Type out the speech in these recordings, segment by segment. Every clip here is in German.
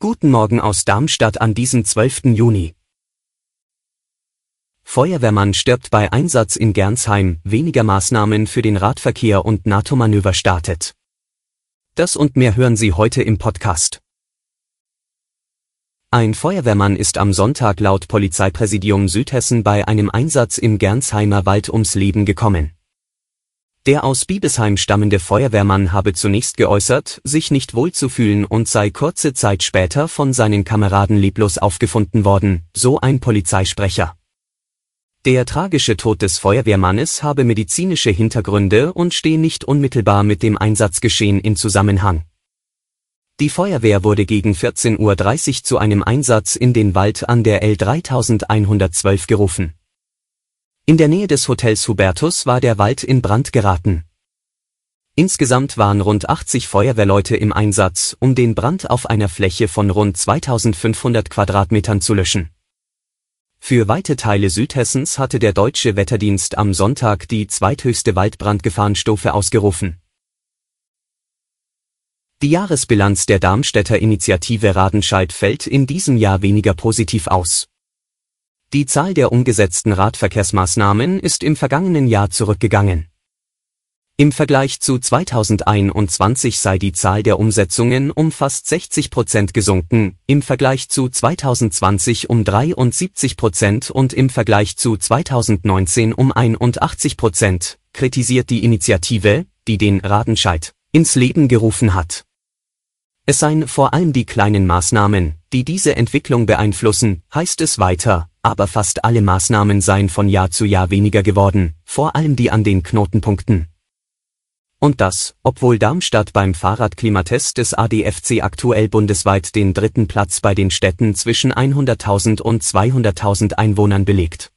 Guten Morgen aus Darmstadt an diesem 12. Juni. Feuerwehrmann stirbt bei Einsatz in Gernsheim, weniger Maßnahmen für den Radverkehr und NATO-Manöver startet. Das und mehr hören Sie heute im Podcast. Ein Feuerwehrmann ist am Sonntag laut Polizeipräsidium Südhessen bei einem Einsatz im Gernsheimer Wald ums Leben gekommen. Der aus Biebesheim stammende Feuerwehrmann habe zunächst geäußert, sich nicht wohlzufühlen und sei kurze Zeit später von seinen Kameraden leblos aufgefunden worden, so ein Polizeisprecher. Der tragische Tod des Feuerwehrmannes habe medizinische Hintergründe und stehe nicht unmittelbar mit dem Einsatzgeschehen in Zusammenhang. Die Feuerwehr wurde gegen 14.30 Uhr zu einem Einsatz in den Wald an der L 3112 gerufen. In der Nähe des Hotels Hubertus war der Wald in Brand geraten. Insgesamt waren rund 80 Feuerwehrleute im Einsatz, um den Brand auf einer Fläche von rund 2500 Quadratmetern zu löschen. Für weite Teile Südhessens hatte der deutsche Wetterdienst am Sonntag die zweithöchste Waldbrandgefahrenstufe ausgerufen. Die Jahresbilanz der Darmstädter Initiative Radenscheid fällt in diesem Jahr weniger positiv aus. Die Zahl der umgesetzten Radverkehrsmaßnahmen ist im vergangenen Jahr zurückgegangen. Im Vergleich zu 2021 sei die Zahl der Umsetzungen um fast 60 Prozent gesunken, im Vergleich zu 2020 um 73 Prozent und im Vergleich zu 2019 um 81 Prozent, kritisiert die Initiative, die den Radenscheid ins Leben gerufen hat. Es seien vor allem die kleinen Maßnahmen, die diese Entwicklung beeinflussen, heißt es weiter, aber fast alle Maßnahmen seien von Jahr zu Jahr weniger geworden, vor allem die an den Knotenpunkten. Und das, obwohl Darmstadt beim Fahrradklimatest des ADFC aktuell bundesweit den dritten Platz bei den Städten zwischen 100.000 und 200.000 Einwohnern belegt.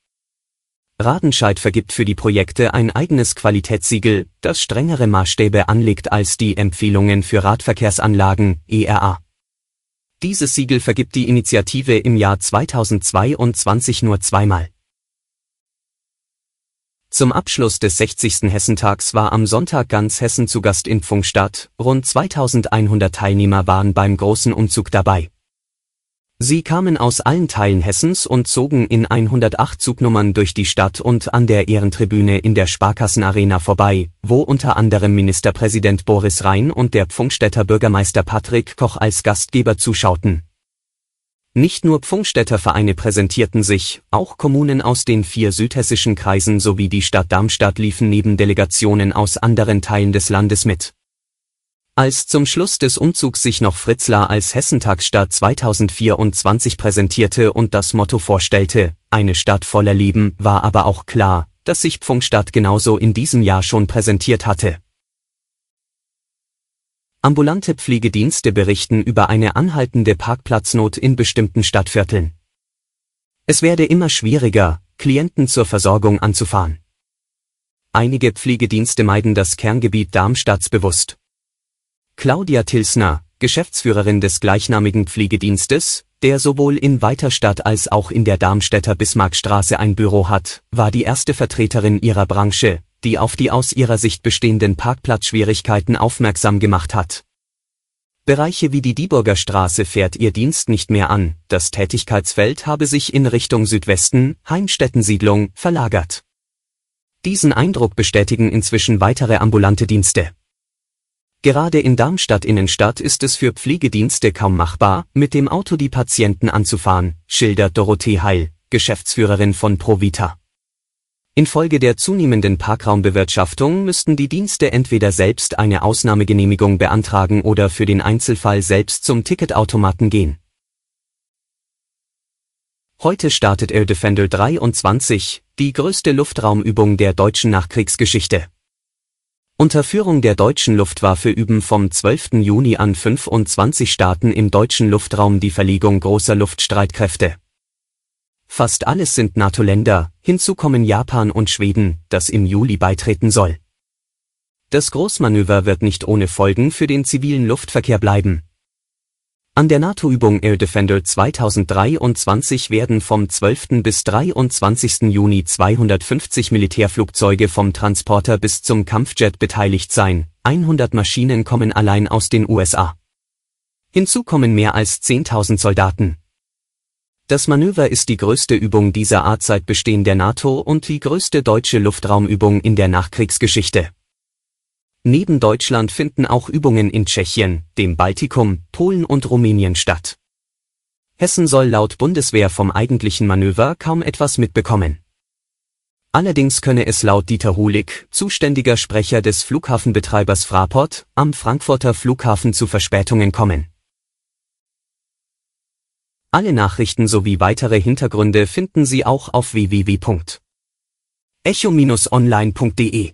Radenscheid vergibt für die Projekte ein eigenes Qualitätssiegel, das strengere Maßstäbe anlegt als die Empfehlungen für Radverkehrsanlagen, ERA. Dieses Siegel vergibt die Initiative im Jahr 2022 nur zweimal. Zum Abschluss des 60. Hessentags war am Sonntag ganz Hessen zu Gast in Pfungstadt, rund 2100 Teilnehmer waren beim großen Umzug dabei. Sie kamen aus allen Teilen Hessens und zogen in 108 Zugnummern durch die Stadt und an der Ehrentribüne in der Sparkassenarena vorbei, wo unter anderem Ministerpräsident Boris Rhein und der Pfungstädter Bürgermeister Patrick Koch als Gastgeber zuschauten. Nicht nur Pfungstädter Vereine präsentierten sich, auch Kommunen aus den vier südhessischen Kreisen sowie die Stadt Darmstadt liefen neben Delegationen aus anderen Teilen des Landes mit. Als zum Schluss des Umzugs sich noch Fritzlar als Hessentagsstadt 2024 präsentierte und das Motto vorstellte, eine Stadt voller Leben, war aber auch klar, dass sich Pfungstadt genauso in diesem Jahr schon präsentiert hatte. Ambulante Pflegedienste berichten über eine anhaltende Parkplatznot in bestimmten Stadtvierteln. Es werde immer schwieriger, Klienten zur Versorgung anzufahren. Einige Pflegedienste meiden das Kerngebiet Darmstadts bewusst. Claudia Tilsner, Geschäftsführerin des gleichnamigen Pflegedienstes, der sowohl in Weiterstadt als auch in der Darmstädter Bismarckstraße ein Büro hat, war die erste Vertreterin ihrer Branche, die auf die aus ihrer Sicht bestehenden Parkplatzschwierigkeiten aufmerksam gemacht hat. Bereiche wie die Dieburger Straße fährt ihr Dienst nicht mehr an, das Tätigkeitsfeld habe sich in Richtung Südwesten, Heimstättensiedlung, verlagert. Diesen Eindruck bestätigen inzwischen weitere ambulante Dienste. Gerade in Darmstadt Innenstadt ist es für Pflegedienste kaum machbar, mit dem Auto die Patienten anzufahren, schildert Dorothee Heil, Geschäftsführerin von Provita. Infolge der zunehmenden Parkraumbewirtschaftung müssten die Dienste entweder selbst eine Ausnahmegenehmigung beantragen oder für den Einzelfall selbst zum Ticketautomaten gehen. Heute startet Air Defender 23, die größte Luftraumübung der deutschen Nachkriegsgeschichte. Unter Führung der deutschen Luftwaffe üben vom 12. Juni an 25 Staaten im deutschen Luftraum die Verlegung großer Luftstreitkräfte. Fast alles sind NATO-Länder, hinzu kommen Japan und Schweden, das im Juli beitreten soll. Das Großmanöver wird nicht ohne Folgen für den zivilen Luftverkehr bleiben. An der NATO-Übung Air Defender 2023 werden vom 12. bis 23. Juni 250 Militärflugzeuge vom Transporter bis zum Kampfjet beteiligt sein, 100 Maschinen kommen allein aus den USA. Hinzu kommen mehr als 10.000 Soldaten. Das Manöver ist die größte Übung dieser Art seit Bestehen der NATO und die größte deutsche Luftraumübung in der Nachkriegsgeschichte. Neben Deutschland finden auch Übungen in Tschechien, dem Baltikum, Polen und Rumänien statt. Hessen soll laut Bundeswehr vom eigentlichen Manöver kaum etwas mitbekommen. Allerdings könne es laut Dieter Hulig, zuständiger Sprecher des Flughafenbetreibers Fraport, am Frankfurter Flughafen zu Verspätungen kommen. Alle Nachrichten sowie weitere Hintergründe finden Sie auch auf www.echo-online.de.